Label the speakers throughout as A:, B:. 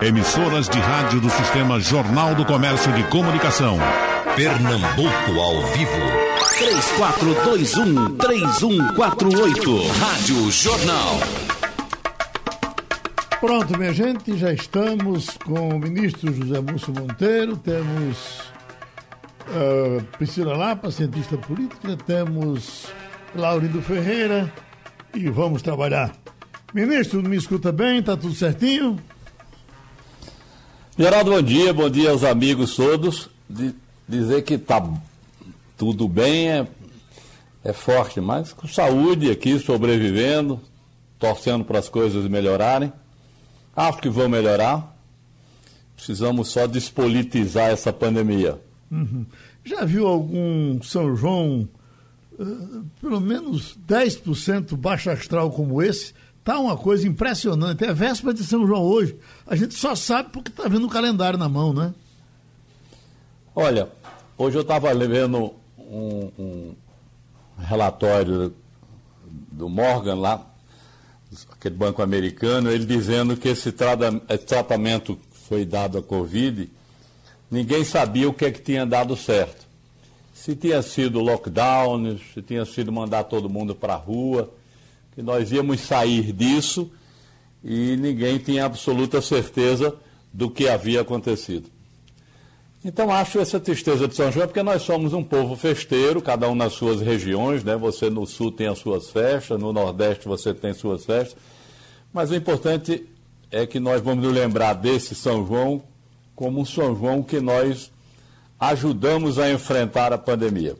A: Emissoras de rádio do Sistema Jornal do Comércio de Comunicação.
B: Pernambuco ao vivo.
C: 3421-3148. Rádio Jornal.
D: Pronto, minha gente, já estamos com o ministro José Múcio Monteiro, temos uh, Priscila Lapa, cientista política, temos Laurindo Ferreira e vamos trabalhar. Ministro, me escuta bem? Tá tudo certinho?
E: Geraldo, bom dia, bom dia aos amigos todos. De dizer que tá tudo bem é, é forte, mas com saúde aqui, sobrevivendo, torcendo para as coisas melhorarem. Acho que vão melhorar. Precisamos só despolitizar essa pandemia.
D: Uhum. Já viu algum São João, uh, pelo menos 10% baixo astral como esse? Tá uma coisa impressionante. É véspera de São João hoje. A gente só sabe porque está vendo o calendário na mão, né?
E: Olha, hoje eu estava lendo um, um, relatório do Morgan lá, aquele banco americano, ele dizendo que esse tratamento foi dado à Covid, ninguém sabia o que é que tinha dado certo. Se tinha sido lockdown, se tinha sido mandar todo mundo para a rua, que nós íamos sair disso e ninguém tinha absoluta certeza do que havia acontecido. Então acho essa tristeza de São João porque nós somos um povo festeiro, cada um nas suas regiões, né? Você no sul tem as suas festas, no nordeste você tem suas festas, mas o importante é que nós vamos nos lembrar desse São João como um São João que nós ajudamos a enfrentar a pandemia.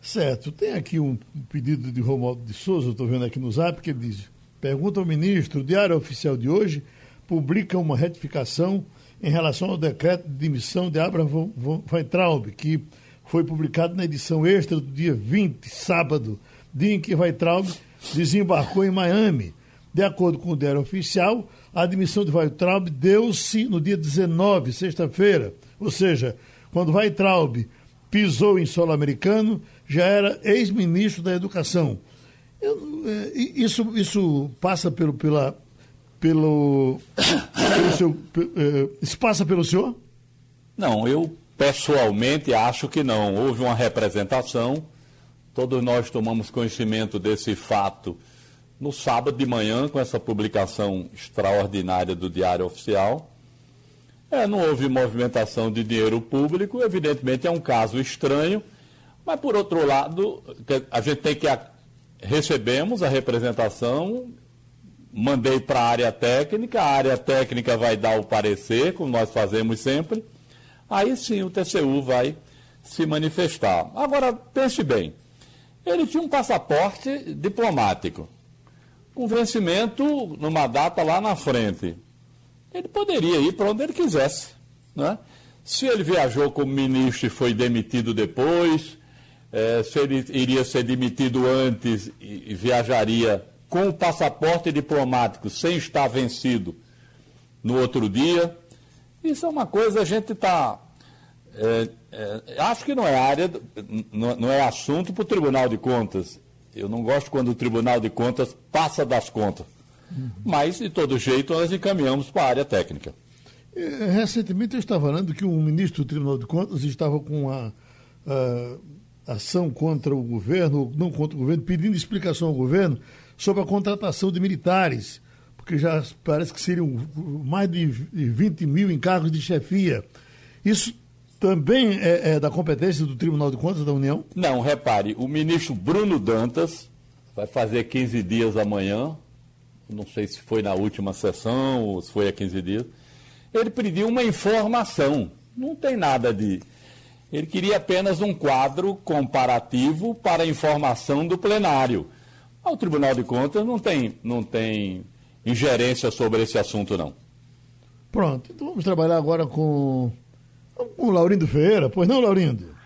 D: Certo. Tem aqui um pedido de Romualdo de Souza, estou vendo aqui no zap, que ele diz: pergunta ao ministro, o Diário Oficial de hoje publica uma retificação em relação ao decreto de demissão de Abraham Weintraub, que foi publicado na edição extra do dia 20, sábado, dia em que Weintraub desembarcou em Miami. De acordo com o Diário Oficial, a admissão de Weintraub deu-se no dia 19, sexta-feira, ou seja, quando Weintraub pisou em solo americano, já era ex-ministro da Educação. Eu, é, isso, isso passa pelo, pela, pelo, pelo seu, é, isso passa pelo senhor?
E: Não, eu pessoalmente acho que não. Houve uma representação, todos nós tomamos conhecimento desse fato no sábado de manhã, com essa publicação extraordinária do Diário Oficial. É, não houve movimentação de dinheiro público, evidentemente é um caso estranho mas, por outro lado, a gente tem que. Recebemos a representação, mandei para a área técnica, a área técnica vai dar o parecer, como nós fazemos sempre. Aí sim o TCU vai se manifestar. Agora, pense bem: ele tinha um passaporte diplomático, com vencimento numa data lá na frente. Ele poderia ir para onde ele quisesse. Né? Se ele viajou como ministro e foi demitido depois, é, se ele iria ser demitido antes e, e viajaria com o passaporte diplomático sem estar vencido no outro dia. Isso é uma coisa, a gente está. É, é, acho que não é área, não, não é assunto para o Tribunal de Contas. Eu não gosto quando o Tribunal de Contas passa das contas. Uhum. Mas, de todo jeito, nós encaminhamos para a área técnica.
D: É, recentemente eu estava falando que um ministro do Tribunal de Contas estava com a, a ação contra o governo, não contra o governo, pedindo explicação ao governo sobre a contratação de militares, porque já parece que seriam mais de 20 mil encargos de chefia. Isso também é, é da competência do Tribunal de Contas da União?
E: Não, repare, o ministro Bruno Dantas vai fazer 15 dias amanhã, não sei se foi na última sessão ou se foi há 15 dias, ele pediu uma informação. Não tem nada de ele queria apenas um quadro comparativo para informação do plenário. O Tribunal de Contas não tem, não tem ingerência sobre esse assunto, não.
D: Pronto, então vamos trabalhar agora com, com o Laurindo Ferreira. Pois não, Laurindo?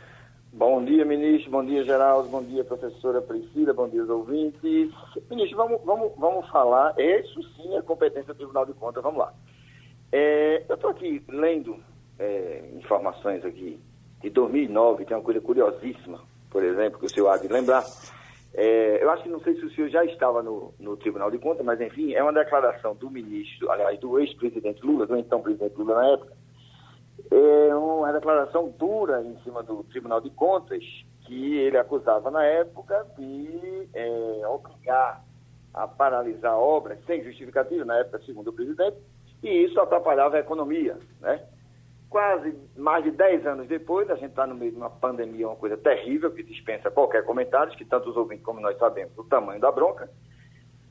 F: Bom dia, ministro. Bom dia, Geraldo. Bom dia, professora Priscila. Bom dia, os ouvintes. Ministro, vamos, vamos, vamos falar. Isso sim é competência do Tribunal de Contas. Vamos lá. É, eu estou aqui lendo é, informações aqui de 2009, tem uma coisa curiosíssima, por exemplo, que o senhor há de lembrar, É, eu acho que não sei se o senhor já estava no, no Tribunal de Contas, mas enfim, é uma declaração do ministro, aliás, do ex-presidente Lula, do então presidente Lula na época, é uma declaração dura em cima do Tribunal de Contas, que ele acusava na época de é, obrigar a paralisar obras sem justificativa, na época, segundo o presidente, e isso atrapalhava a economia, né? Quase mais de 10 anos depois, a gente está no meio de uma pandemia, uma coisa terrível, que dispensa qualquer comentário, que tanto os ouvintes como nós sabemos o tamanho da bronca.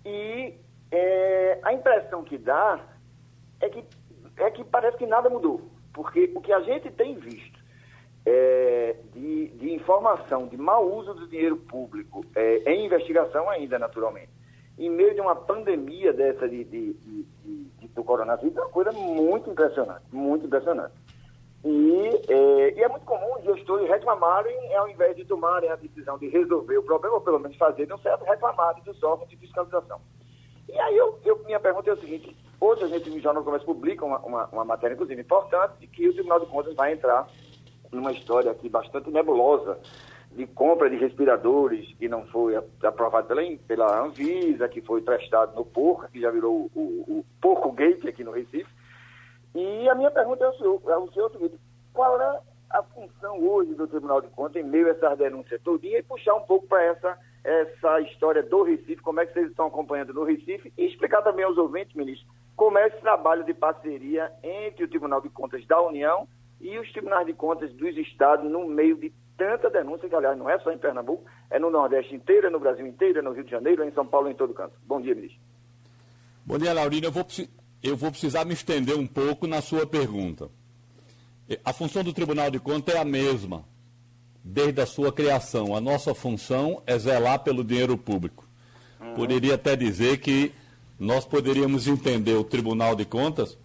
F: E é, a impressão que dá é que, é que parece que nada mudou. Porque o que a gente tem visto é, de, de, informação, de mau uso do dinheiro público, é, em investigação ainda, naturalmente, em meio de uma pandemia dessa de, de, de do coronavírus, é uma coisa muito impressionante, muito impressionante. E é, e é muito comum os gestores reclamarem, ao invés de tomarem a decisão de resolver o problema, ou pelo menos fazerem um certo, reclamarem dos órgãos de fiscalização. E aí eu, eu, minha pergunta é o seguinte, hoje a gente no Jornal do Comércio publica uma, uma, uma matéria, inclusive, importante, de que o Tribunal de Contas vai entrar numa história aqui bastante nebulosa de compra de respiradores que não foi aprovado pela, pela Anvisa, que foi prestado no Porco, que já virou o, o, o Porco Gate aqui no Recife. E a minha pergunta é ao senhor, é ao senhor seguinte, qual é a função hoje do Tribunal de Contas em meio a essas denúncias todinha e puxar um pouco para essa essa história do Recife, como é que vocês estão acompanhando no Recife, e explicar também aos ouvintes, ministro, como é esse trabalho de parceria entre o Tribunal de Contas da União e os Tribunais de Contas dos Estados no meio de tanta denúncia, que aliás não é só em Pernambuco, é no Nordeste inteiro, é no Brasil inteiro, é no Rio de Janeiro, é em São Paulo, em todo canto. Bom dia, ministro.
E: Bom dia, Laurina. Eu vou, eu vou precisar me estender um pouco na sua pergunta. A função do Tribunal de Contas é a mesma desde a sua criação. A nossa função é zelar pelo dinheiro público. Uhum. Poderia até dizer que nós poderíamos entender o Tribunal de Contas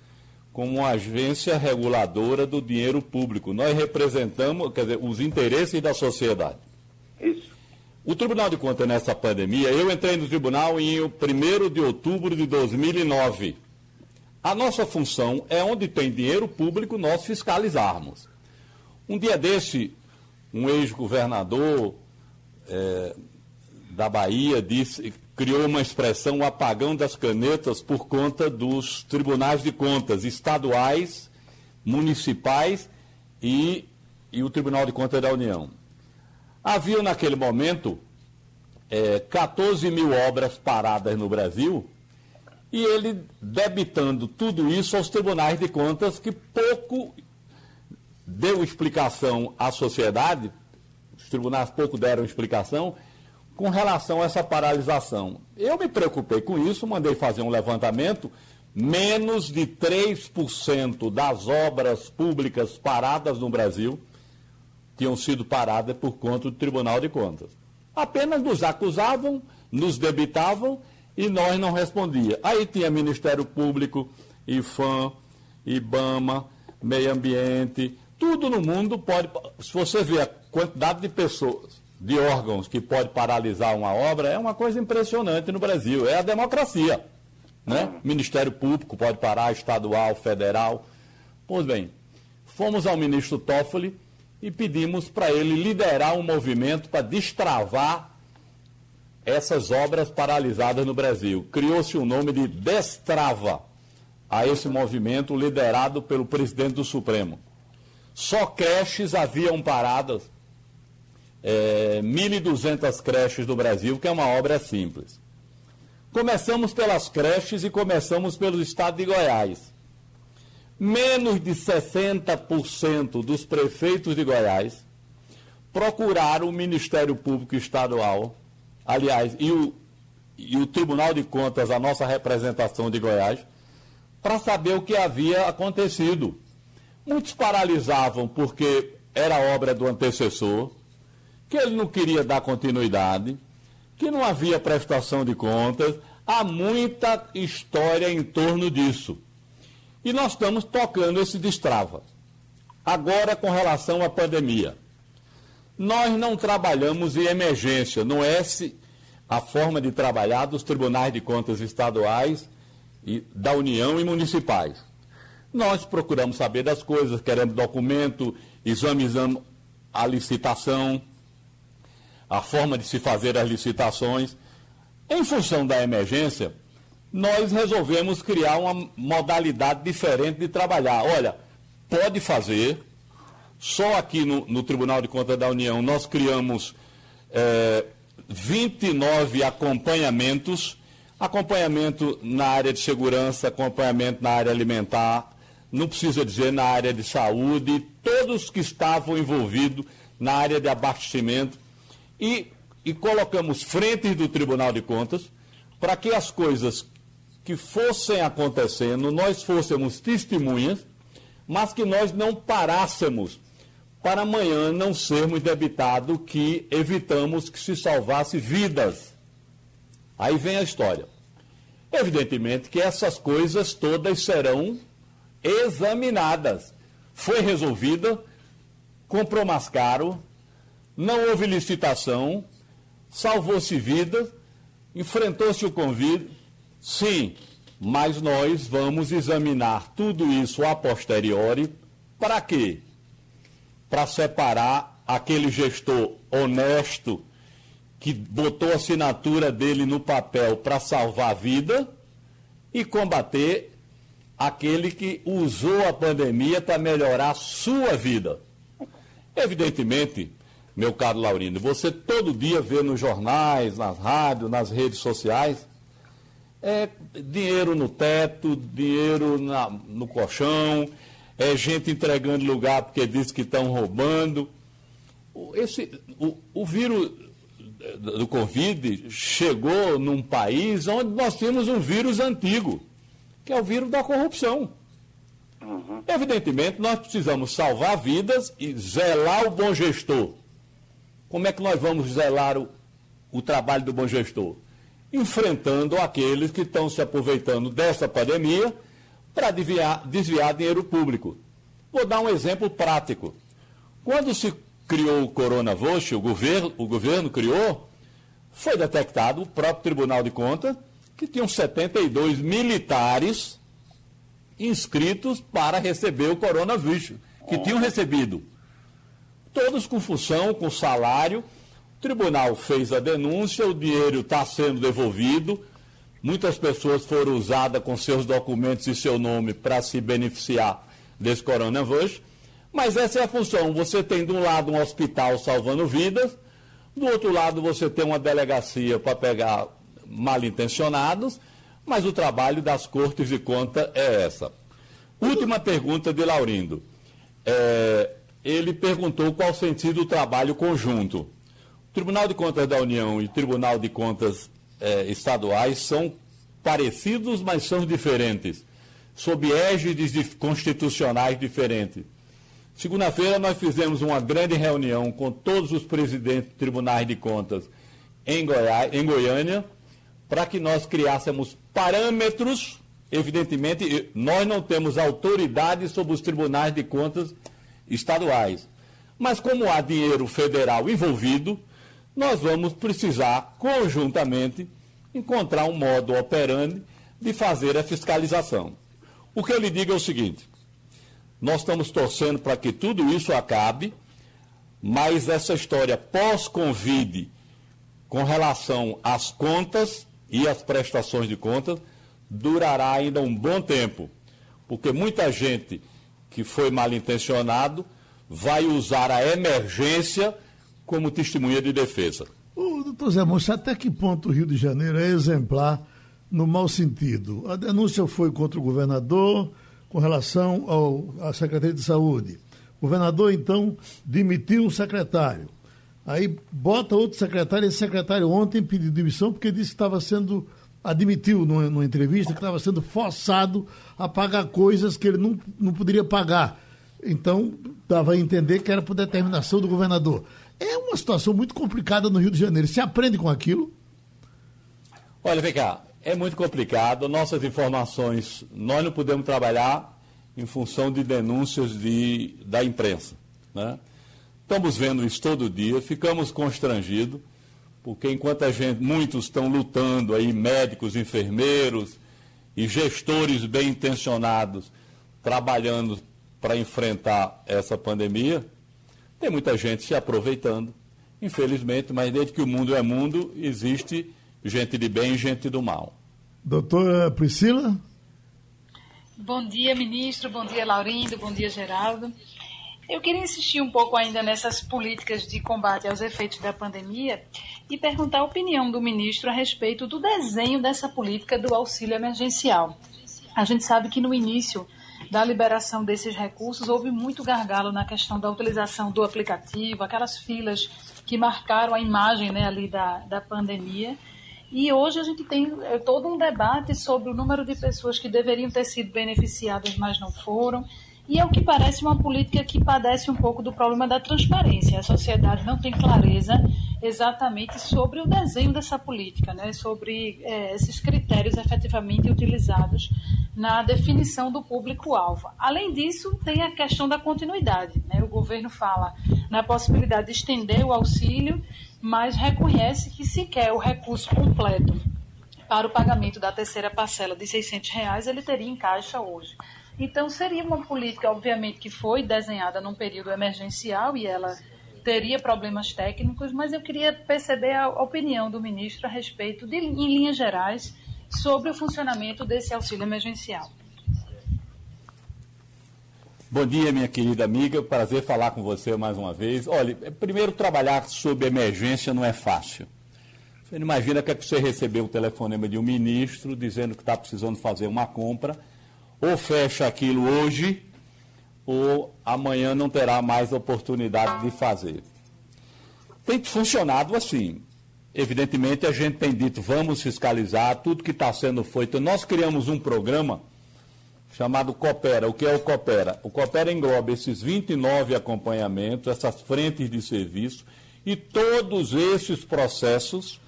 E: como uma agência reguladora do dinheiro público. Nós representamos, quer dizer, os interesses da sociedade.
F: Isso.
E: O Tribunal de Contas nessa pandemia, eu entrei no tribunal em 1 de outubro de 2009. A nossa função é onde tem dinheiro público nós fiscalizarmos. Um dia desse, um ex-governador é, da Bahia disse, criou uma expressão, o apagão das canetas, por conta dos tribunais de contas estaduais, municipais e, e o Tribunal de Contas da União. Havia naquele momento é, 14 mil obras paradas no Brasil e ele debitando tudo isso aos tribunais de contas que pouco deu explicação à sociedade, os tribunais pouco deram explicação, com relação a essa paralisação. Eu me preocupei com isso, mandei fazer um levantamento. Menos de 3% das obras públicas paradas no Brasil tinham sido paradas por conta do Tribunal de Contas. Apenas nos acusavam, nos debitavam e nós não respondia. Aí tinha Ministério Público, IFAM, IBAMA, Meio Ambiente, tudo no mundo pode. Se você vê a quantidade de pessoas, de órgãos que pode paralisar uma obra, é uma coisa impressionante no Brasil. É a democracia. Né? Ministério Público pode parar, estadual, federal. Pois bem, fomos ao ministro Toffoli e pedimos para ele liderar um movimento para destravar essas obras paralisadas no Brasil. Criou-se o nome de Destrava a esse movimento liderado pelo presidente do Supremo. Só creches haviam paradas, é, 1.200 creches do Brasil, que é uma obra simples. Começamos pelas creches e começamos pelo estado de Goiás. Menos de 60% dos prefeitos de Goiás procuraram o Ministério Público Estadual, aliás, e o, e o Tribunal de Contas, a nossa representação de Goiás, para saber o que havia acontecido. Muitos paralisavam porque era obra do antecessor, que ele não queria dar continuidade, que não havia prestação de contas. Há muita história em torno disso. E nós estamos tocando esse destrava. Agora, com relação à pandemia. Nós não trabalhamos em emergência, não é a forma de trabalhar dos tribunais de contas estaduais, e da União e municipais. Nós procuramos saber das coisas, queremos documento, examinamos a licitação. A forma de se fazer as licitações. Em função da emergência, nós resolvemos criar uma modalidade diferente de trabalhar. Olha, pode fazer. Só aqui no, no Tribunal de Contas da União nós criamos é, 29 acompanhamentos acompanhamento na área de segurança, acompanhamento na área alimentar, não precisa dizer na área de saúde, todos que estavam envolvidos na área de abastecimento e, e colocamos frentes do Tribunal de Contas para que as coisas que fossem acontecendo, nós fôssemos testemunhas, mas que nós não parássemos para amanhã não sermos debitados que evitamos que se salvasse vidas. Aí vem a história. Evidentemente que essas coisas todas serão examinadas. Foi resolvida, comprou mais caro, não houve licitação, salvou-se vida, enfrentou-se o convite, sim, mas nós vamos examinar tudo isso a posteriori. Para quê? Para separar aquele gestor honesto que botou a assinatura dele no papel para salvar a vida e combater aquele que usou a pandemia para melhorar sua vida. Evidentemente, meu caro Laurindo, você todo dia vê nos jornais, nas rádios, nas redes sociais, é dinheiro no teto, dinheiro na, no colchão, é gente entregando lugar porque diz que estão roubando. Esse, o, o vírus do Covid chegou num país onde nós temos um vírus antigo, que é o vírus da corrupção. Uhum. Evidentemente, nós precisamos salvar vidas e zelar o bom gestor. Como é que nós vamos zelar o, o trabalho do bom gestor? Enfrentando aqueles que estão se aproveitando dessa pandemia para desviar, desviar dinheiro público. Vou dar um exemplo prático. Quando se criou o Coronavox, o governo, o governo criou, foi detectado o próprio Tribunal de Contas que tinham 72 militares inscritos para receber o coronavírus, que tinham recebido. Todos com função, com salário. O tribunal fez a denúncia, o dinheiro está sendo devolvido. Muitas pessoas foram usadas com seus documentos e seu nome para se beneficiar desse coronavírus. Mas essa é a função. Você tem de um lado um hospital salvando vidas, do outro lado você tem uma delegacia para pegar mal intencionados, mas o trabalho das cortes de conta é essa. Última pergunta de Laurindo. É, ele perguntou qual o sentido do trabalho conjunto. O Tribunal de Contas da União e o Tribunal de Contas é, estaduais são parecidos, mas são diferentes, sob égides constitucionais diferentes. Segunda-feira nós fizemos uma grande reunião com todos os presidentes de tribunais de contas em, em Goiânia, para que nós criássemos parâmetros. Evidentemente, nós não temos autoridade sobre os tribunais de contas estaduais. Mas como há dinheiro federal envolvido, nós vamos precisar, conjuntamente, encontrar um modo operante de fazer a fiscalização. O que eu lhe digo é o seguinte: nós estamos torcendo para que tudo isso acabe, mas essa história pós-Covid, com relação às contas e às prestações de contas, durará ainda um bom tempo, porque muita gente que foi mal intencionado vai usar a emergência como testemunha de defesa.
D: O doutor Zé Monte, até que ponto o Rio de Janeiro é exemplar no mau sentido? A denúncia foi contra o governador, com relação ao, à Secretaria de Saúde. O governador, então, demitiu um secretário. Aí bota outro secretário, esse secretário ontem pediu demissão porque disse que estava sendo, admitiu numa, numa entrevista que estava sendo forçado a pagar coisas que ele não, não poderia pagar. Então, dava a entender que era por determinação do governador. É uma situação muito complicada no Rio de Janeiro. Se aprende com aquilo?
E: Olha, vem cá, é muito complicado. Nossas informações, nós não podemos trabalhar em função de denúncias de, da imprensa. Né? Estamos vendo isso todo dia, ficamos constrangidos, porque enquanto a gente, muitos estão lutando aí, médicos, enfermeiros e gestores bem intencionados, trabalhando para enfrentar essa pandemia, tem muita gente se aproveitando Infelizmente, mas desde que o mundo é mundo, existe gente de bem e gente do mal.
D: Doutora Priscila?
G: Bom dia, ministro. Bom dia, Laurindo. Bom dia, Geraldo. Eu queria insistir um pouco ainda nessas políticas de combate aos efeitos da pandemia e perguntar a opinião do ministro a respeito do desenho dessa política do auxílio emergencial. A gente sabe que no início da liberação desses recursos houve muito gargalo na questão da utilização do aplicativo, aquelas filas que marcaram a imagem né, ali da, da pandemia. E hoje a gente tem é, todo um debate sobre o número de pessoas que deveriam ter sido beneficiadas, mas não foram. E é o que parece uma política que padece um pouco do problema da transparência. A sociedade não tem clareza exatamente sobre o desenho dessa política, né? sobre é, esses critérios efetivamente utilizados na definição do público-alvo. Além disso, tem a questão da continuidade. Né? O governo fala na possibilidade de estender o auxílio, mas reconhece que se quer o recurso completo para o pagamento da terceira parcela de 600 reais, ele teria em caixa hoje. Então, seria uma política, obviamente, que foi desenhada num período emergencial e ela teria problemas técnicos, mas eu queria perceber a opinião do ministro a respeito, de, em linhas gerais, sobre o funcionamento desse auxílio emergencial.
E: Bom dia, minha querida amiga. Prazer falar com você mais uma vez. Olha, primeiro, trabalhar sob emergência não é fácil. Você não imagina que é que você recebeu o telefonema de um ministro dizendo que está precisando fazer uma compra ou fecha aquilo hoje, ou amanhã não terá mais oportunidade de fazer. Tem funcionado assim. Evidentemente, a gente tem dito, vamos fiscalizar tudo que está sendo feito. Nós criamos um programa chamado Coopera. O que é o Coopera? O Coopera engloba esses 29 acompanhamentos, essas frentes de serviço e todos esses processos,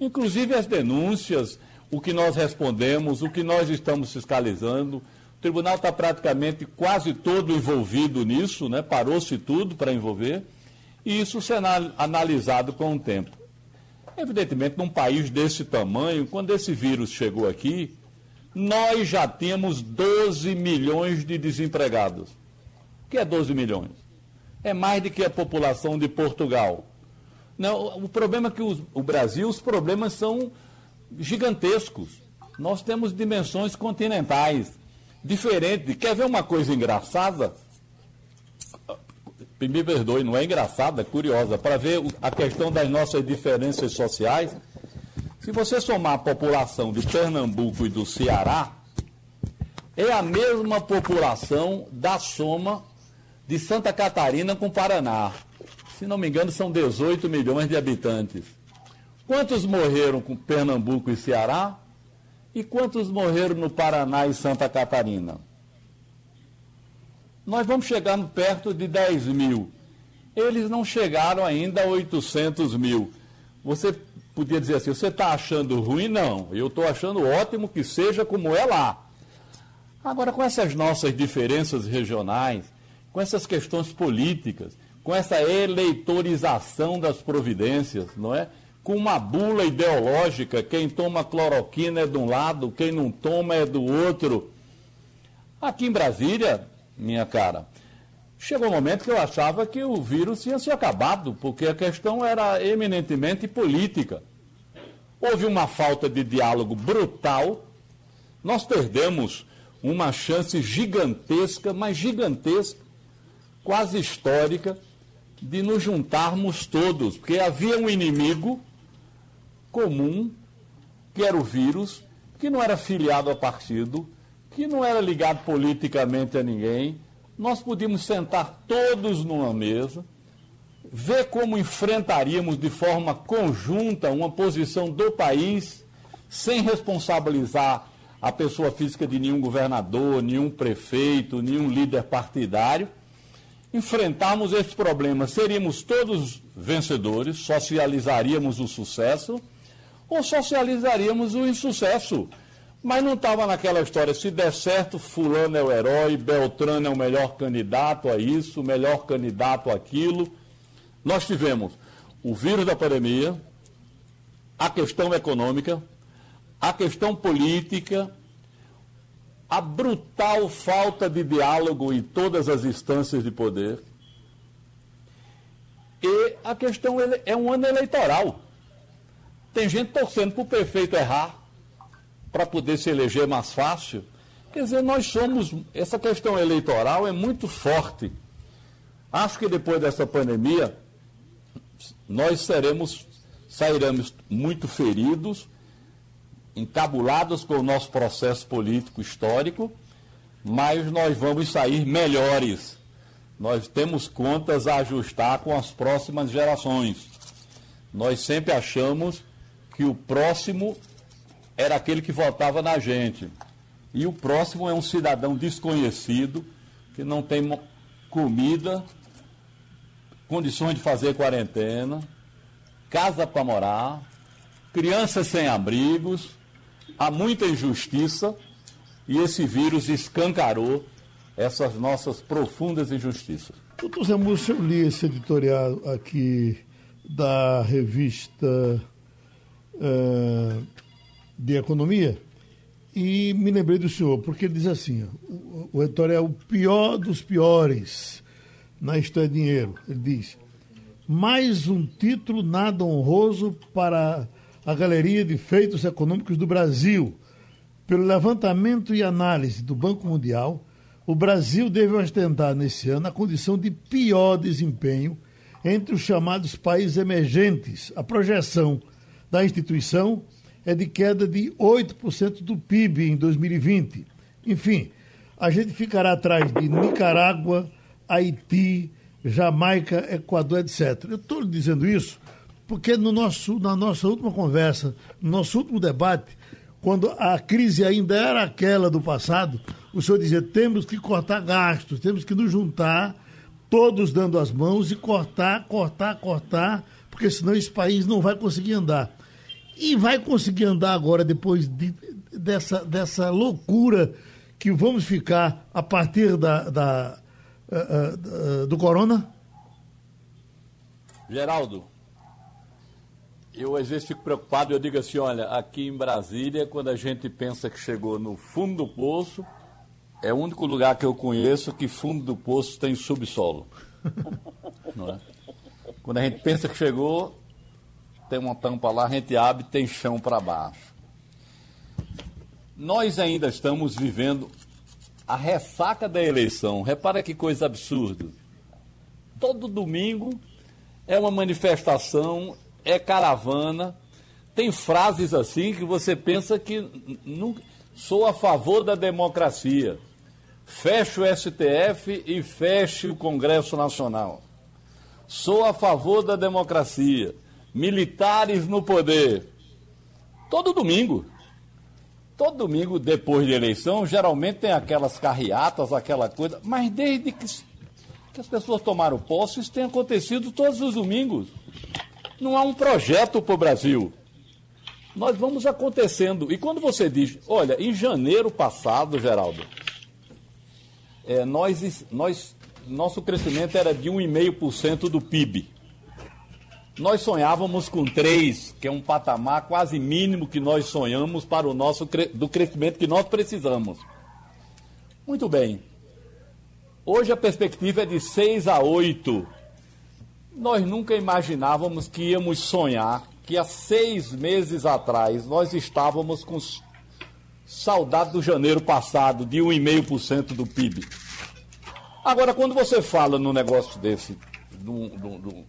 E: inclusive as denúncias, o que nós respondemos, o que nós estamos fiscalizando, tribunal está praticamente quase todo envolvido nisso, né? parou-se tudo para envolver, e isso será analisado com o tempo. Evidentemente, num país desse tamanho, quando esse vírus chegou aqui, nós já temos 12 milhões de desempregados. O que é 12 milhões? É mais do que a população de Portugal. Não, o problema é que os, o Brasil, os problemas são gigantescos. Nós temos dimensões continentais diferente. Quer ver uma coisa engraçada? Me perdoe, não é engraçada, é curiosa. Para ver a questão das nossas diferenças sociais. Se você somar a população de Pernambuco e do Ceará, é a mesma população da soma de Santa Catarina com Paraná. Se não me engano, são 18 milhões de habitantes. Quantos morreram com Pernambuco e Ceará? E quantos morreram no Paraná e Santa Catarina? Nós vamos chegando perto de 10 mil. Eles não chegaram ainda a 800 mil. Você podia dizer assim: você está achando ruim? Não. Eu estou achando ótimo que seja como é lá. Agora, com essas nossas diferenças regionais, com essas questões políticas, com essa eleitorização das providências, não é? Com uma bula ideológica, quem toma cloroquina é de um lado, quem não toma é do outro. Aqui em Brasília, minha cara, chegou um momento que eu achava que o vírus tinha se acabado, porque a questão era eminentemente política. Houve uma falta de diálogo brutal, nós perdemos uma chance gigantesca, mas gigantesca, quase histórica, de nos juntarmos todos, porque havia um inimigo comum, que era o vírus, que não era filiado a partido, que não era ligado politicamente a ninguém. Nós podíamos sentar todos numa mesa, ver como enfrentaríamos de forma conjunta uma posição do país, sem responsabilizar a pessoa física de nenhum governador, nenhum prefeito, nenhum líder partidário. Enfrentarmos esses problemas, seríamos todos vencedores, socializaríamos o sucesso ou socializaríamos o insucesso. Mas não estava naquela história, se der certo, fulano é o herói, Beltrano é o melhor candidato a isso, o melhor candidato àquilo. Nós tivemos o vírus da pandemia, a questão econômica, a questão política, a brutal falta de diálogo em todas as instâncias de poder. E a questão é um ano eleitoral. Tem gente torcendo para o prefeito errar, para poder se eleger mais fácil. Quer dizer, nós somos. Essa questão eleitoral é muito forte. Acho que depois dessa pandemia, nós seremos, sairemos muito feridos, encabulados com o nosso processo político histórico, mas nós vamos sair melhores. Nós temos contas a ajustar com as próximas gerações. Nós sempre achamos que o próximo era aquele que votava na gente. E o próximo é um cidadão desconhecido, que não tem comida, condições de fazer quarentena, casa para morar, crianças sem abrigos, há muita injustiça e esse vírus escancarou essas nossas profundas injustiças.
D: Doutor Zé Múcio, eu li esse editorial aqui da revista uh, de Economia e me lembrei do senhor, porque ele diz assim: o, o editorial é o pior dos piores na Isto é Dinheiro. Ele diz: mais um título nada honroso para a Galeria de Feitos Econômicos do Brasil. Pelo levantamento e análise do Banco Mundial, o Brasil deve ostentar nesse ano a condição de pior desempenho entre os chamados países emergentes. A projeção da instituição é de queda de 8% do PIB em 2020. Enfim, a gente ficará atrás de Nicarágua, Haiti, Jamaica, Equador, etc. Eu estou dizendo isso porque no nosso, na nossa última conversa, no nosso último debate, quando a crise ainda era aquela do passado, o senhor dizia: temos que cortar gastos, temos que nos juntar, todos dando as mãos e cortar, cortar, cortar, porque senão esse país não vai conseguir andar. E vai conseguir andar agora, depois de, dessa, dessa loucura que vamos ficar a partir da, da uh, uh, do corona?
E: Geraldo, eu às vezes fico preocupado, eu digo assim, olha, aqui em Brasília, quando a gente pensa que chegou no fundo do poço, é o único lugar que eu conheço que fundo do poço tem subsolo. Não é? Quando a gente pensa que chegou, tem uma tampa lá, a gente abre tem chão para baixo. Nós ainda estamos vivendo a ressaca da eleição. Repara que coisa absurda. Todo domingo é uma manifestação, é caravana, tem frases assim que você pensa que sou a favor da democracia. Feche o STF e feche o Congresso Nacional. Sou a favor da democracia militares no poder. Todo domingo. Todo domingo, depois de eleição, geralmente tem aquelas carreatas, aquela coisa, mas desde que, que as pessoas tomaram posse, isso tem acontecido todos os domingos. Não há um projeto para o Brasil. Nós vamos acontecendo. E quando você diz, olha, em janeiro passado, Geraldo, é, nós, nós, nosso crescimento era de 1,5% do PIB. Nós sonhávamos com três, que é um patamar quase mínimo que nós sonhamos para o nosso do crescimento que nós precisamos. Muito bem. Hoje a perspectiva é de 6 a 8. Nós nunca imaginávamos que íamos sonhar que há seis meses atrás nós estávamos com saudade do janeiro passado, de 1,5% do PIB. Agora, quando você fala num negócio desse, do, do, do,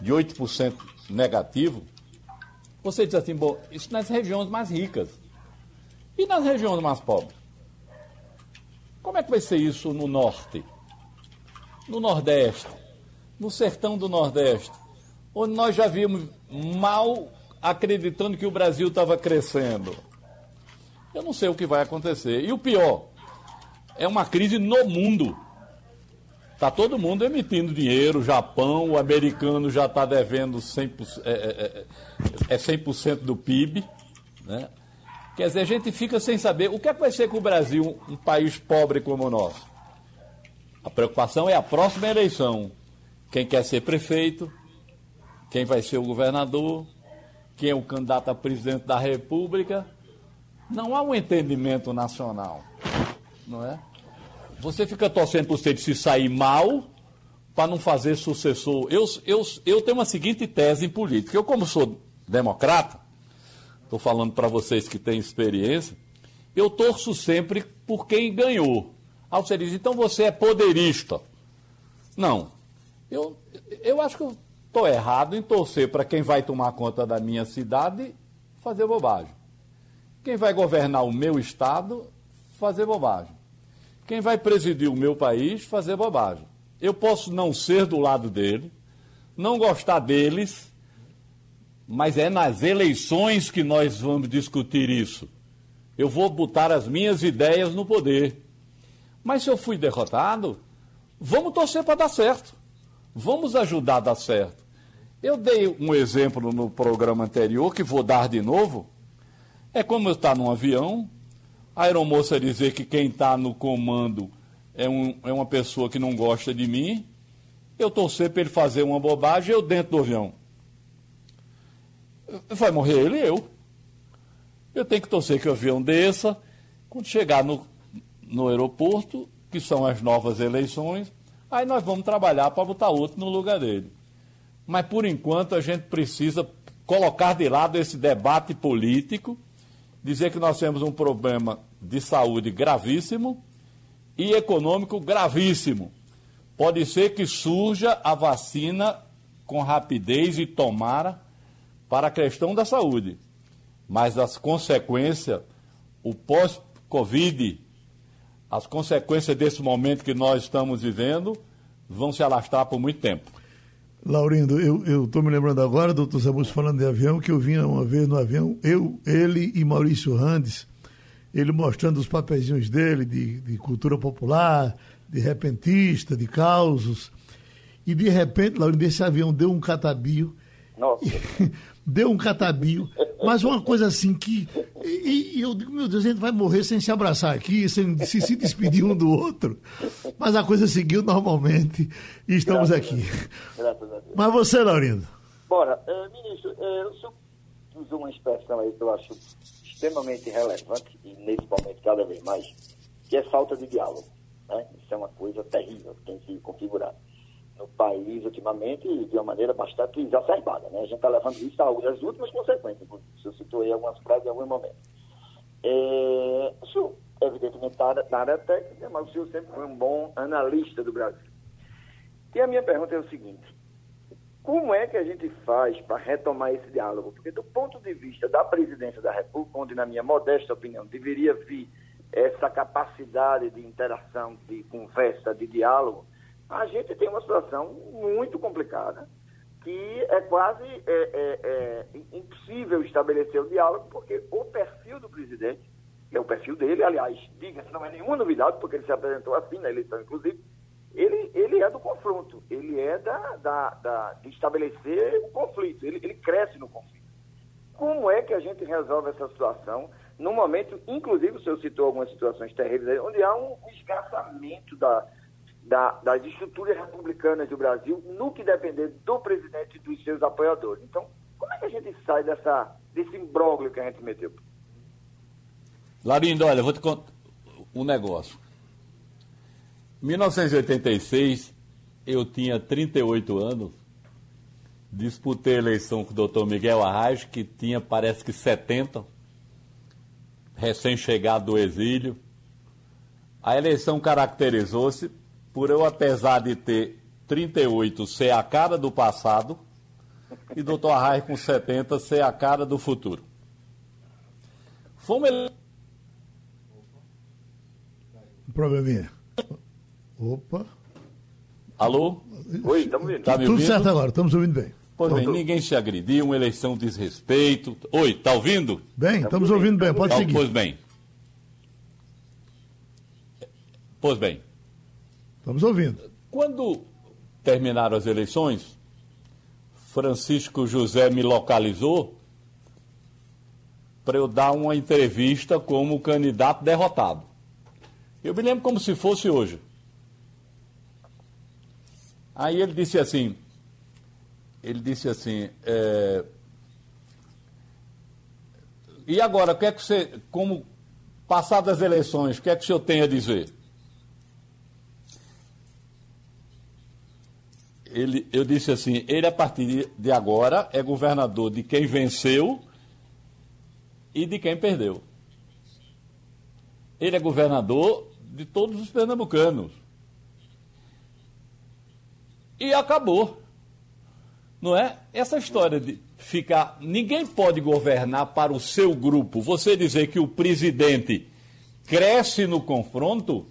E: de 8% negativo, você diz assim, bom, isso nas regiões mais ricas. E nas regiões mais pobres? Como é que vai ser isso no norte? No nordeste? No sertão do nordeste? Onde nós já vimos mal acreditando que o Brasil estava crescendo. Eu não sei o que vai acontecer. E o pior, é uma crise no mundo. Está todo mundo emitindo dinheiro, o Japão, o americano já está devendo 100%, é, é, é 100% é do PIB. Né? Quer dizer, a gente fica sem saber o que, é que vai ser com o Brasil, um país pobre como o nosso. A preocupação é a próxima eleição. Quem quer ser prefeito, quem vai ser o governador, quem é o candidato a presidente da República. Não há um entendimento nacional, não é? Você fica torcendo por você se sair mal, para não fazer sucessor. Eu, eu, eu tenho uma seguinte tese em política. Eu, como sou democrata, estou falando para vocês que têm experiência, eu torço sempre por quem ganhou. Aí você diz, então você é poderista. Não. Eu, eu acho que eu estou errado em torcer para quem vai tomar conta da minha cidade fazer bobagem. Quem vai governar o meu estado, fazer bobagem. Quem vai presidir o meu país, fazer bobagem. Eu posso não ser do lado dele, não gostar deles, mas é nas eleições que nós vamos discutir isso. Eu vou botar as minhas ideias no poder. Mas se eu fui derrotado, vamos torcer para dar certo. Vamos ajudar a dar certo. Eu dei um exemplo no programa anterior, que vou dar de novo. É como eu estar num avião, a aeromoça dizer que quem está no comando é, um, é uma pessoa que não gosta de mim, eu torcer para ele fazer uma bobagem, eu dentro do avião. Vai morrer ele e eu. Eu tenho que torcer que o avião desça. Quando chegar no, no aeroporto, que são as novas eleições, aí nós vamos trabalhar para botar outro no lugar dele. Mas, por enquanto, a gente precisa colocar de lado esse debate político, dizer que nós temos um problema de saúde gravíssimo e econômico gravíssimo. Pode ser que surja a vacina com rapidez e tomara para a questão da saúde, mas as consequências, o pós-Covid, as consequências desse momento que nós estamos vivendo, vão se alastrar por muito tempo.
D: Laurindo, eu estou me lembrando agora, doutor Samus, falando de avião, que eu vinha uma vez no avião, eu, ele e Maurício Randes, ele mostrando os papeizinhos dele de, de cultura popular, de repentista, de causos. E de repente, Laurindo, esse avião deu um catabio.
F: Nossa.
D: deu um catabio, mas uma coisa assim que. E, e, eu digo, meu Deus, a gente vai morrer sem se abraçar aqui, sem se, se despedir um do outro. Mas a coisa seguiu normalmente e estamos
F: Graças
D: aqui.
F: Graças a Deus.
D: Mas você, Laurindo?
F: Bora, eh, ministro, eh, o senhor usou uma expressão aí que eu acho extremamente relevante e nesse momento cada vez mais, que é falta de diálogo. Né? Isso é uma coisa terrível que tem se configurado no país ultimamente de uma maneira bastante exacerbada. Né? A gente está levando isso às últimas consequências. O senhor citou aí algumas frases em alguns momentos. É, o senhor, evidentemente, na área técnica, mas o senhor sempre foi um bom analista do Brasil. E a minha pergunta é o seguinte: como é que a gente faz para retomar esse diálogo? Porque, do ponto de vista da presidência da República, onde, na minha modesta opinião, deveria vir essa capacidade de interação, de conversa, de diálogo, a gente tem uma situação muito complicada, que é quase é, é, é, impossível estabelecer o diálogo, porque o perfil do presidente, que é o perfil dele, aliás, diga-se, não é nenhuma novidade, porque ele se apresentou assim na eleição, inclusive, ele, é do confronto, ele é da, da, da de estabelecer o conflito, ele, ele cresce no conflito. Como é que a gente resolve essa situação no momento, inclusive o senhor citou algumas situações terríveis, onde há um esgarçamento da, da, das estruturas republicanas do Brasil no que depender do presidente e dos seus apoiadores. Então, como é que a gente sai dessa, desse imbróglio que a gente meteu?
E: Larindo, olha, vou te contar um negócio. Em 1986, eu tinha 38 anos, disputei a eleição com o doutor Miguel Arraes, que tinha, parece que 70, recém-chegado do exílio. A eleição caracterizou-se por eu, apesar de ter 38 ser a cara do passado e doutor Arraes com 70 ser a cara do futuro. Fomos ele...
D: Um probleminha. Opa.
E: Alô?
F: Oi, estamos ouvindo.
E: Tá me
D: Tudo
E: ouvindo?
D: certo agora, estamos ouvindo bem.
E: Pois bem, ninguém se agrediu, uma eleição de desrespeito. Oi, tá ouvindo?
D: Bem, estamos ouvindo bem, pode
E: Não,
D: seguir.
E: pois bem. Pois bem,
D: Estamos ouvindo.
E: quando terminaram as eleições, Francisco José me localizou para eu dar uma entrevista como candidato derrotado. Eu me lembro como se fosse hoje. Aí ele disse assim, ele disse assim, é, e agora, o que é que você, como passadas as eleições, o que é que o senhor tem a dizer? ele, eu disse assim, ele a partir de agora é governador de quem venceu e de quem perdeu. Ele é governador de todos os pernambucanos. E acabou. Não é? Essa história de ficar. Ninguém pode governar para o seu grupo. Você dizer que o presidente cresce no confronto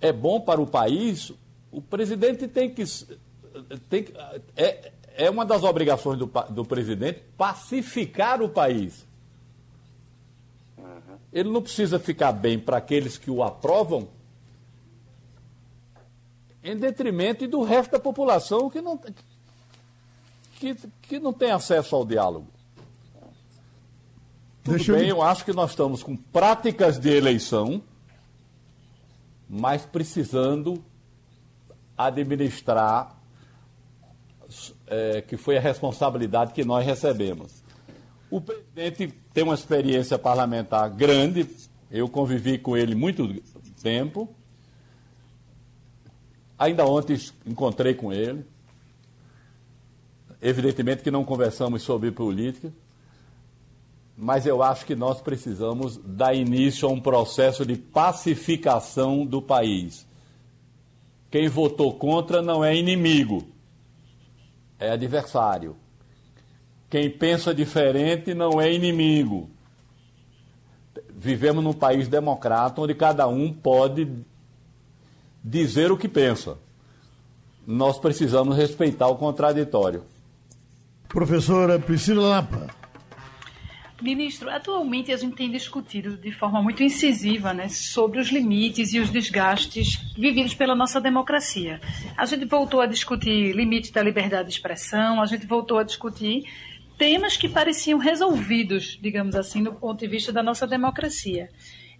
E: é bom para o país. O presidente tem que. Tem, é, é uma das obrigações do, do presidente pacificar o país. Ele não precisa ficar bem para aqueles que o aprovam em detrimento do resto da população que não, que, que não tem acesso ao diálogo. Tudo Deixa bem, eu... eu acho que nós estamos com práticas de eleição, mas precisando administrar, é, que foi a responsabilidade que nós recebemos. O presidente tem uma experiência parlamentar grande, eu convivi com ele muito tempo. Ainda ontem encontrei com ele. Evidentemente que não conversamos sobre política, mas eu acho que nós precisamos dar início a um processo de pacificação do país. Quem votou contra não é inimigo, é adversário. Quem pensa diferente não é inimigo. Vivemos num país democrata onde cada um pode dizer o que pensa. Nós precisamos respeitar o contraditório.
D: Professora Priscila Lapa.
G: Ministro, atualmente a gente tem discutido de forma muito incisiva né, sobre os limites e os desgastes vividos pela nossa democracia. A gente voltou a discutir limite da liberdade de expressão, a gente voltou a discutir temas que pareciam resolvidos, digamos assim, do ponto de vista da nossa democracia.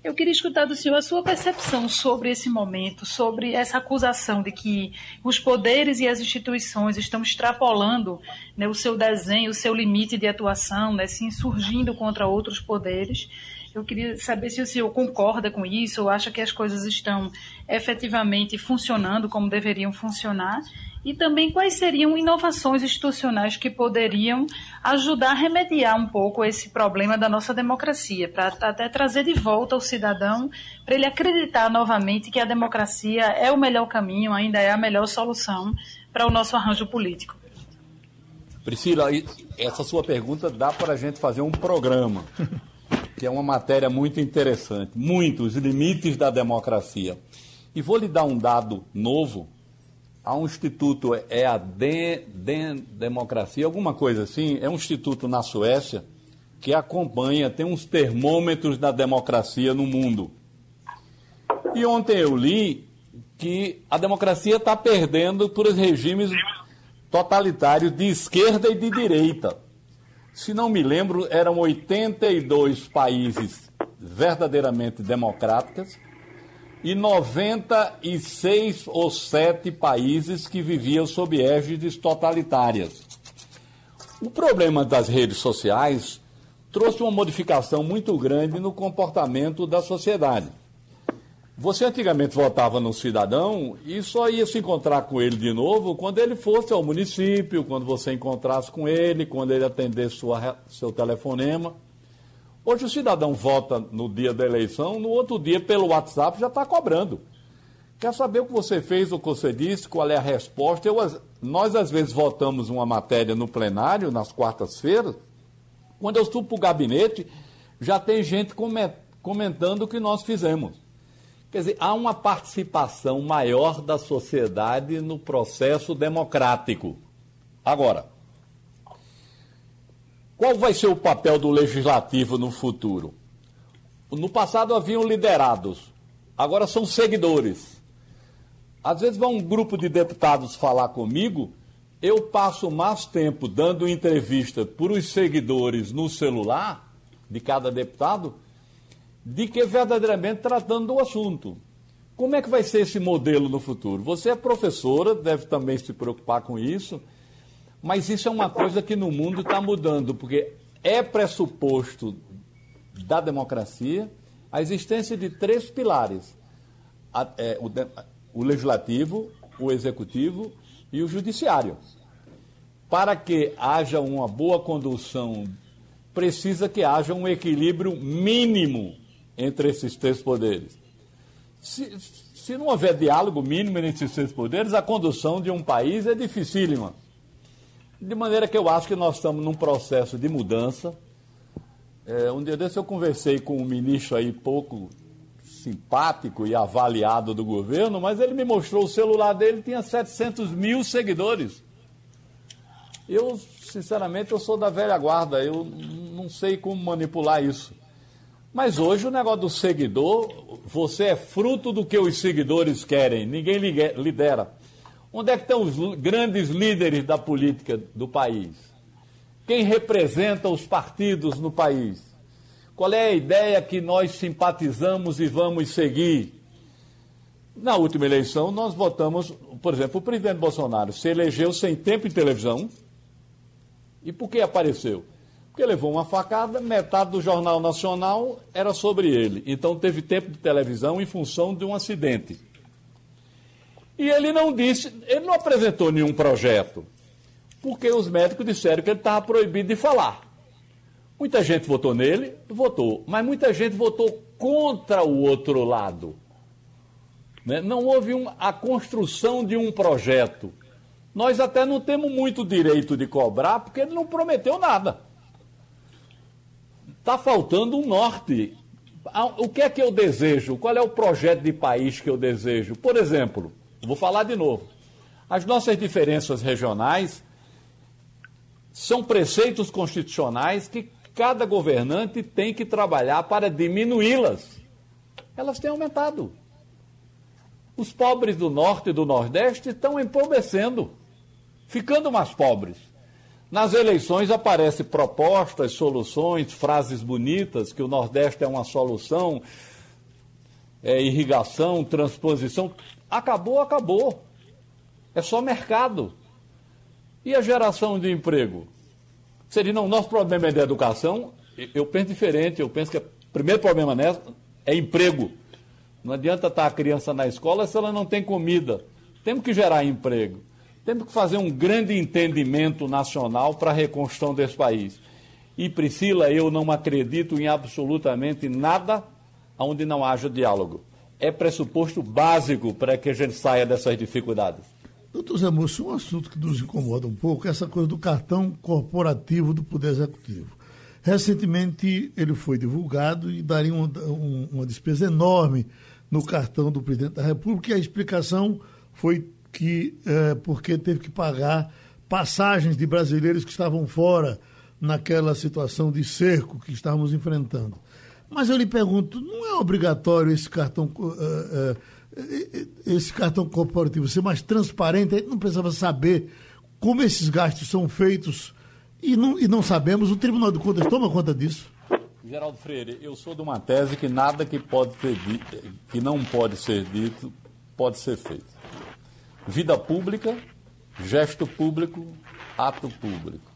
G: Eu queria escutar do senhor a sua percepção sobre esse momento, sobre essa acusação de que os poderes e as instituições estão extrapolando né, o seu desenho, o seu limite de atuação, né, se insurgindo contra outros poderes. Eu queria saber se o senhor concorda com isso ou acha que as coisas estão efetivamente funcionando como deveriam funcionar e também quais seriam inovações institucionais que poderiam ajudar a remediar um pouco esse problema da nossa democracia, para até trazer de volta o cidadão, para ele acreditar novamente que a democracia é o melhor caminho, ainda é a melhor solução para o nosso arranjo político.
E: Priscila, essa sua pergunta dá para a gente fazer um programa, que é uma matéria muito interessante, muitos limites da democracia. E vou lhe dar um dado novo há um instituto, é a Den, Den Democracia, alguma coisa assim, é um instituto na Suécia que acompanha, tem uns termômetros da democracia no mundo. E ontem eu li que a democracia está perdendo para os regimes totalitários de esquerda e de direita. Se não me lembro, eram 82 países verdadeiramente democráticos e 96 ou 7 países que viviam sob égides totalitárias. O problema das redes sociais trouxe uma modificação muito grande no comportamento da sociedade. Você antigamente votava no cidadão e só ia se encontrar com ele de novo quando ele fosse ao município, quando você encontrasse com ele, quando ele atendesse sua, seu telefonema. Hoje o cidadão vota no dia da eleição, no outro dia, pelo WhatsApp, já está cobrando. Quer saber o que você fez, o que você disse, qual é a resposta? Eu, nós, às vezes, votamos uma matéria no plenário, nas quartas-feiras. Quando eu subo para o gabinete, já tem gente comentando o que nós fizemos. Quer dizer, há uma participação maior da sociedade no processo democrático. Agora, qual vai ser o papel do legislativo no futuro? No passado haviam liderados, agora são seguidores. Às vezes vai um grupo de deputados falar comigo, eu passo mais tempo dando entrevista para os seguidores no celular de cada deputado de que verdadeiramente tratando do assunto. Como é que vai ser esse modelo no futuro? Você é professora, deve também se preocupar com isso. Mas isso é uma coisa que no mundo está mudando, porque é pressuposto da democracia a existência de três pilares: a, é, o, o legislativo, o executivo e o judiciário. Para que haja uma boa condução, precisa que haja um equilíbrio mínimo entre esses três poderes. Se, se não houver diálogo mínimo entre esses três poderes, a condução de um país é dificílima. De maneira que eu acho que nós estamos num processo de mudança. É, um dia desse eu conversei com um ministro aí pouco simpático e avaliado do governo, mas ele me mostrou o celular dele, tinha 700 mil seguidores. Eu, sinceramente, eu sou da velha guarda, eu não sei como manipular isso. Mas hoje o negócio do seguidor, você é fruto do que os seguidores querem, ninguém lidera. Onde é que estão os grandes líderes da política do país? Quem representa os partidos no país? Qual é a ideia que nós simpatizamos e vamos seguir? Na última eleição, nós votamos, por exemplo, o presidente Bolsonaro se elegeu sem tempo em televisão. E por que apareceu? Porque levou uma facada, metade do Jornal Nacional era sobre ele. Então teve tempo de televisão em função de um acidente. E ele não disse, ele não apresentou nenhum projeto, porque os médicos disseram que ele estava proibido de falar. Muita gente votou nele, votou, mas muita gente votou contra o outro lado. Né? Não houve um, a construção de um projeto. Nós até não temos muito direito de cobrar, porque ele não prometeu nada. Está faltando um norte. O que é que eu desejo? Qual é o projeto de país que eu desejo? Por exemplo, vou falar de novo. As nossas diferenças regionais são preceitos constitucionais que cada governante tem que trabalhar para diminuí-las. Elas têm aumentado. Os pobres do norte e do nordeste estão empobrecendo, ficando mais pobres. Nas eleições aparecem propostas, soluções, frases bonitas, que o Nordeste é uma solução, é irrigação, transposição. Acabou, acabou. É só mercado. E a geração de emprego? Seria, não, nosso problema é de educação, eu penso diferente, eu penso que o primeiro problema nessa é emprego. Não adianta estar a criança na escola se ela não tem comida. Temos que gerar emprego. Temos que fazer um grande entendimento nacional para a reconstrução desse país. E, Priscila, eu não acredito em absolutamente nada onde não haja diálogo. É pressuposto básico para que a gente saia dessas dificuldades.
D: Doutor Zé Moço, um assunto que nos incomoda um pouco é essa coisa do cartão corporativo do Poder Executivo. Recentemente ele foi divulgado e daria uma, uma despesa enorme no cartão do presidente da República e a explicação foi que é, porque teve que pagar passagens de brasileiros que estavam fora naquela situação de cerco que estávamos enfrentando. Mas eu lhe pergunto, não é obrigatório esse cartão uh, uh, esse cartão corporativo ser mais transparente, a gente não precisava saber como esses gastos são feitos e não, e não sabemos, o Tribunal de Contas toma conta disso.
E: Geraldo Freire, eu sou de uma tese que nada que pode ser dito, que não pode ser dito, pode ser feito. Vida pública, gesto público, ato público.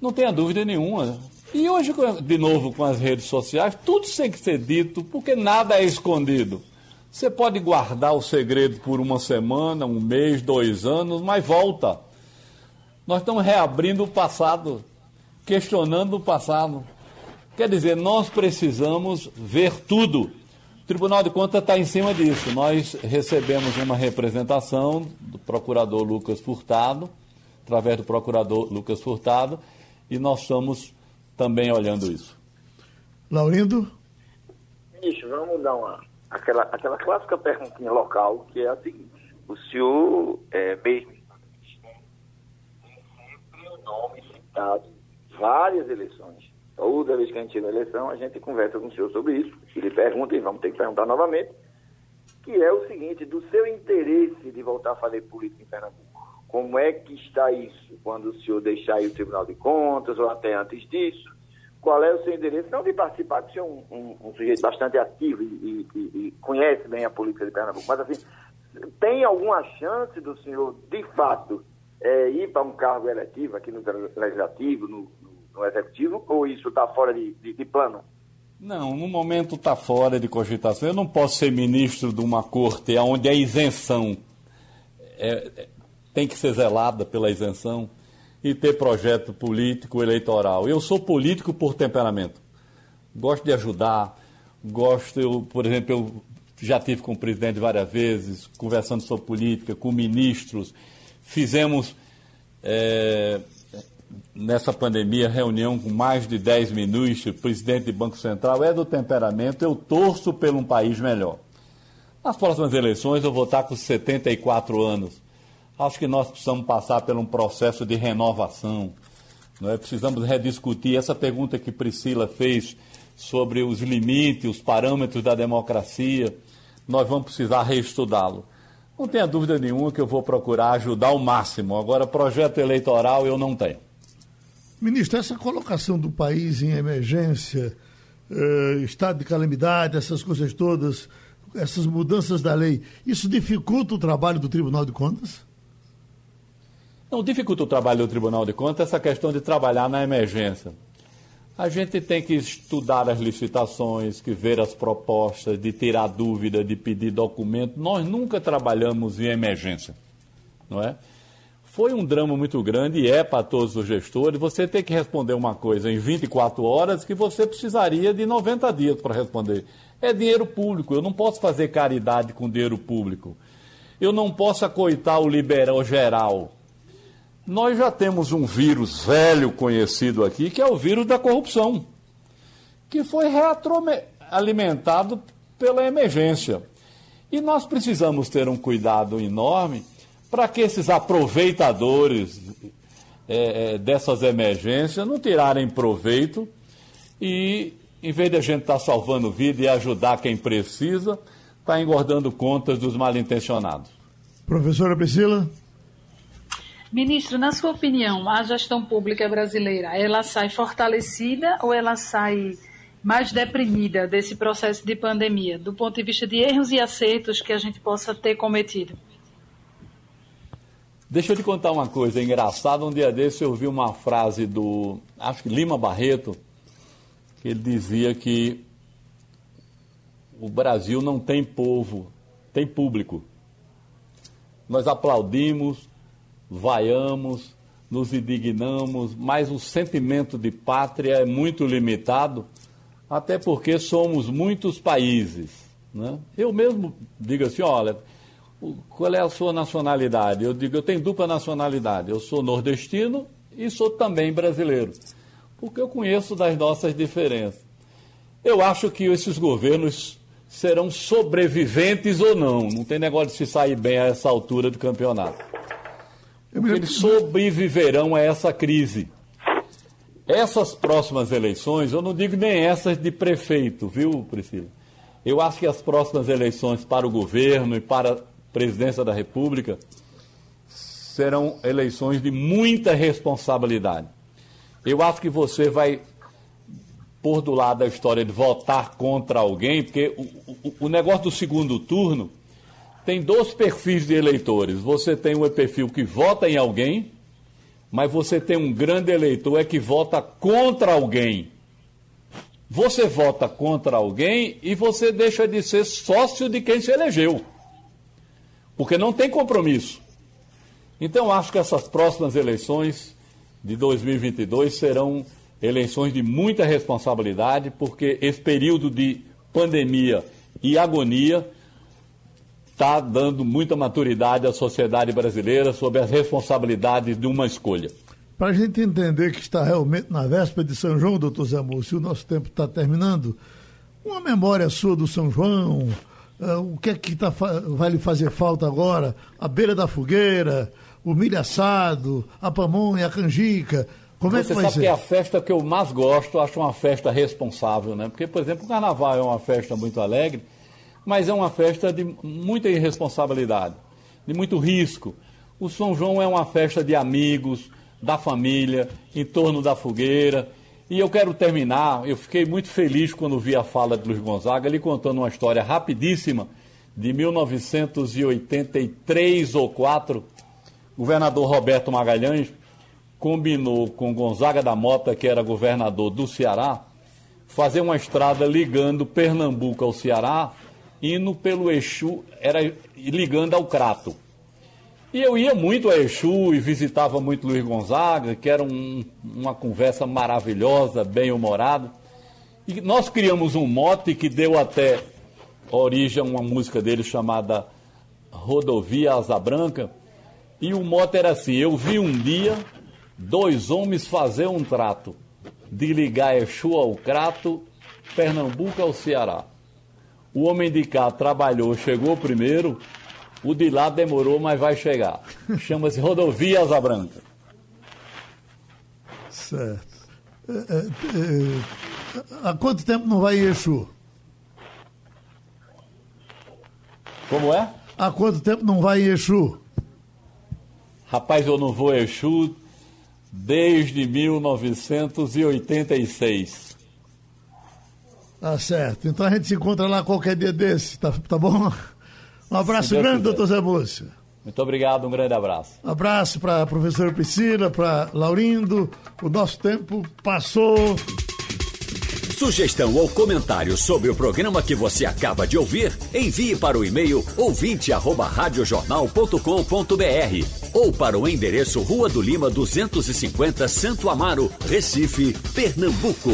E: Não tenha dúvida nenhuma. E hoje, de novo, com as redes sociais, tudo tem que ser dito, porque nada é escondido. Você pode guardar o segredo por uma semana, um mês, dois anos, mas volta. Nós estamos reabrindo o passado, questionando o passado. Quer dizer, nós precisamos ver tudo. O Tribunal de Contas está em cima disso. Nós recebemos uma representação do procurador Lucas Furtado, através do procurador Lucas Furtado, e nós estamos também olhando isso.
D: Laurindo?
F: Isso, vamos dar uma aquela, aquela clássica perguntinha local, que é a seguinte: o senhor é mesmo sempre o nome citado várias eleições. Toda vez que a gente tira a eleição, a gente conversa com o senhor sobre isso. E lhe pergunta, e vamos ter que perguntar novamente, que é o seguinte, do seu interesse de voltar a fazer política em Pernambuco. Como é que está isso quando o senhor deixar aí o Tribunal de Contas, ou até antes disso? qual é o seu endereço, não de participar, de ser um, um, um sujeito bastante ativo e, e, e, conhece bem a política de Pernambuco, mas assim, tem alguma chance do senhor, de fato, é, ir para um cargo eletivo aqui no Legislativo, no, no, Executivo, ou isso está fora de, de, de, plano?
E: Não, no momento está fora de cogitação. Eu não posso ser ministro de uma corte onde a isenção é, é, tem que ser zelada pela isenção e ter projeto político eleitoral. Eu sou político por temperamento. Gosto de ajudar, gosto, eu, por exemplo, eu já tive com o presidente várias vezes, conversando sobre política, com ministros. Fizemos, é, nessa pandemia, reunião com mais de 10 ministros, presidente do Banco Central. É do temperamento, eu torço por um país melhor. Nas próximas eleições, eu vou estar com 74 anos. Acho que nós precisamos passar por um processo de renovação. Não é? Precisamos rediscutir essa pergunta que Priscila fez sobre os limites, os parâmetros da democracia nós vamos precisar reestudá-lo. Não tenha dúvida nenhuma que eu vou procurar ajudar ao máximo. Agora, projeto eleitoral eu não tenho.
D: Ministro, essa colocação do país em emergência, eh, estado de calamidade, essas coisas todas, essas mudanças da lei, isso dificulta o trabalho do Tribunal de Contas?
E: Não dificulta o trabalho do Tribunal de Contas essa questão de trabalhar na emergência. A gente tem que estudar as licitações, que ver as propostas, de tirar dúvida, de pedir documento. Nós nunca trabalhamos em emergência, não é? Foi um drama muito grande e é para todos os gestores. Você tem que responder uma coisa em 24 horas que você precisaria de 90 dias para responder. É dinheiro público, eu não posso fazer caridade com dinheiro público. Eu não posso acoitar o liberal geral nós já temos um vírus velho conhecido aqui, que é o vírus da corrupção, que foi retroalimentado pela emergência. E nós precisamos ter um cuidado enorme para que esses aproveitadores é, é, dessas emergências não tirarem proveito e, em vez de a gente estar tá salvando vida e ajudar quem precisa, está engordando contas dos mal intencionados.
D: Professora Priscila?
G: Ministro, na sua opinião, a gestão pública brasileira, ela sai fortalecida ou ela sai mais deprimida desse processo de pandemia, do ponto de vista de erros e acertos que a gente possa ter cometido?
E: Deixa eu te contar uma coisa engraçada. Um dia desse eu ouvi uma frase do, acho que Lima Barreto, que ele dizia que o Brasil não tem povo, tem público. Nós aplaudimos, vaiamos, nos indignamos, mas o sentimento de pátria é muito limitado, até porque somos muitos países. Né? Eu mesmo digo assim, olha, qual é a sua nacionalidade? Eu digo, eu tenho dupla nacionalidade, eu sou nordestino e sou também brasileiro, porque eu conheço das nossas diferenças. Eu acho que esses governos serão sobreviventes ou não, não tem negócio de se sair bem a essa altura do campeonato. Eles sobreviverão a essa crise. Essas próximas eleições, eu não digo nem essas de prefeito, viu, Priscila? Eu acho que as próximas eleições para o governo e para a presidência da República serão eleições de muita responsabilidade. Eu acho que você vai pôr do lado da história de votar contra alguém, porque o, o, o negócio do segundo turno tem dois perfis de eleitores. Você tem um perfil que vota em alguém, mas você tem um grande eleitor é que vota contra alguém. Você vota contra alguém e você deixa de ser sócio de quem se elegeu. Porque não tem compromisso. Então, acho que essas próximas eleições de 2022 serão eleições de muita responsabilidade, porque esse período de pandemia e agonia está dando muita maturidade à sociedade brasileira sobre as responsabilidades de uma escolha.
D: Para a gente entender que está realmente na véspera de São João, doutor Zé Múcio, o nosso tempo está terminando, uma memória sua do São João, uh, o que é que tá, vai lhe fazer falta agora? A beira da fogueira, o milho assado, a pamonha, a canjica, como é
E: Você
D: que vai
E: sabe
D: ser?
E: que é a festa que eu mais gosto, acho uma festa responsável, né? Porque, por exemplo, o carnaval é uma festa muito alegre, mas é uma festa de muita irresponsabilidade, de muito risco. O São João é uma festa de amigos, da família, em torno da fogueira. E eu quero terminar, eu fiquei muito feliz quando vi a fala de Luiz Gonzaga, ele contando uma história rapidíssima de 1983 ou 4. O governador Roberto Magalhães combinou com Gonzaga da Mota, que era governador do Ceará, fazer uma estrada ligando Pernambuco ao Ceará, indo pelo Exu, era ligando ao Crato. E eu ia muito a Exu e visitava muito Luiz Gonzaga, que era um, uma conversa maravilhosa, bem humorada. E nós criamos um mote que deu até origem a uma música dele chamada Rodovia Asa Branca. E o mote era assim: Eu vi um dia dois homens fazer um trato de ligar Exu ao Crato, Pernambuco ao Ceará. O homem de cá trabalhou, chegou primeiro, o de lá demorou, mas vai chegar. Chama-se Rodovia Asa Branca.
D: Certo. É, é, é, há quanto tempo não vai em Exu?
E: Como é?
D: Há quanto tempo não vai em Exu?
E: Rapaz, eu não vou em Exu desde 1986.
D: Tá certo. Então a gente se encontra lá qualquer dia desse, tá, tá bom? Um abraço grande, doutor Zé Múcio.
E: Muito obrigado, um grande abraço.
D: Um abraço para a professora Priscila, para Laurindo. O nosso tempo passou.
C: Sugestão ou comentário sobre o programa que você acaba de ouvir, envie para o e-mail ouvinte@radiojornal.com.br ou para o endereço Rua do Lima 250, Santo Amaro, Recife, Pernambuco.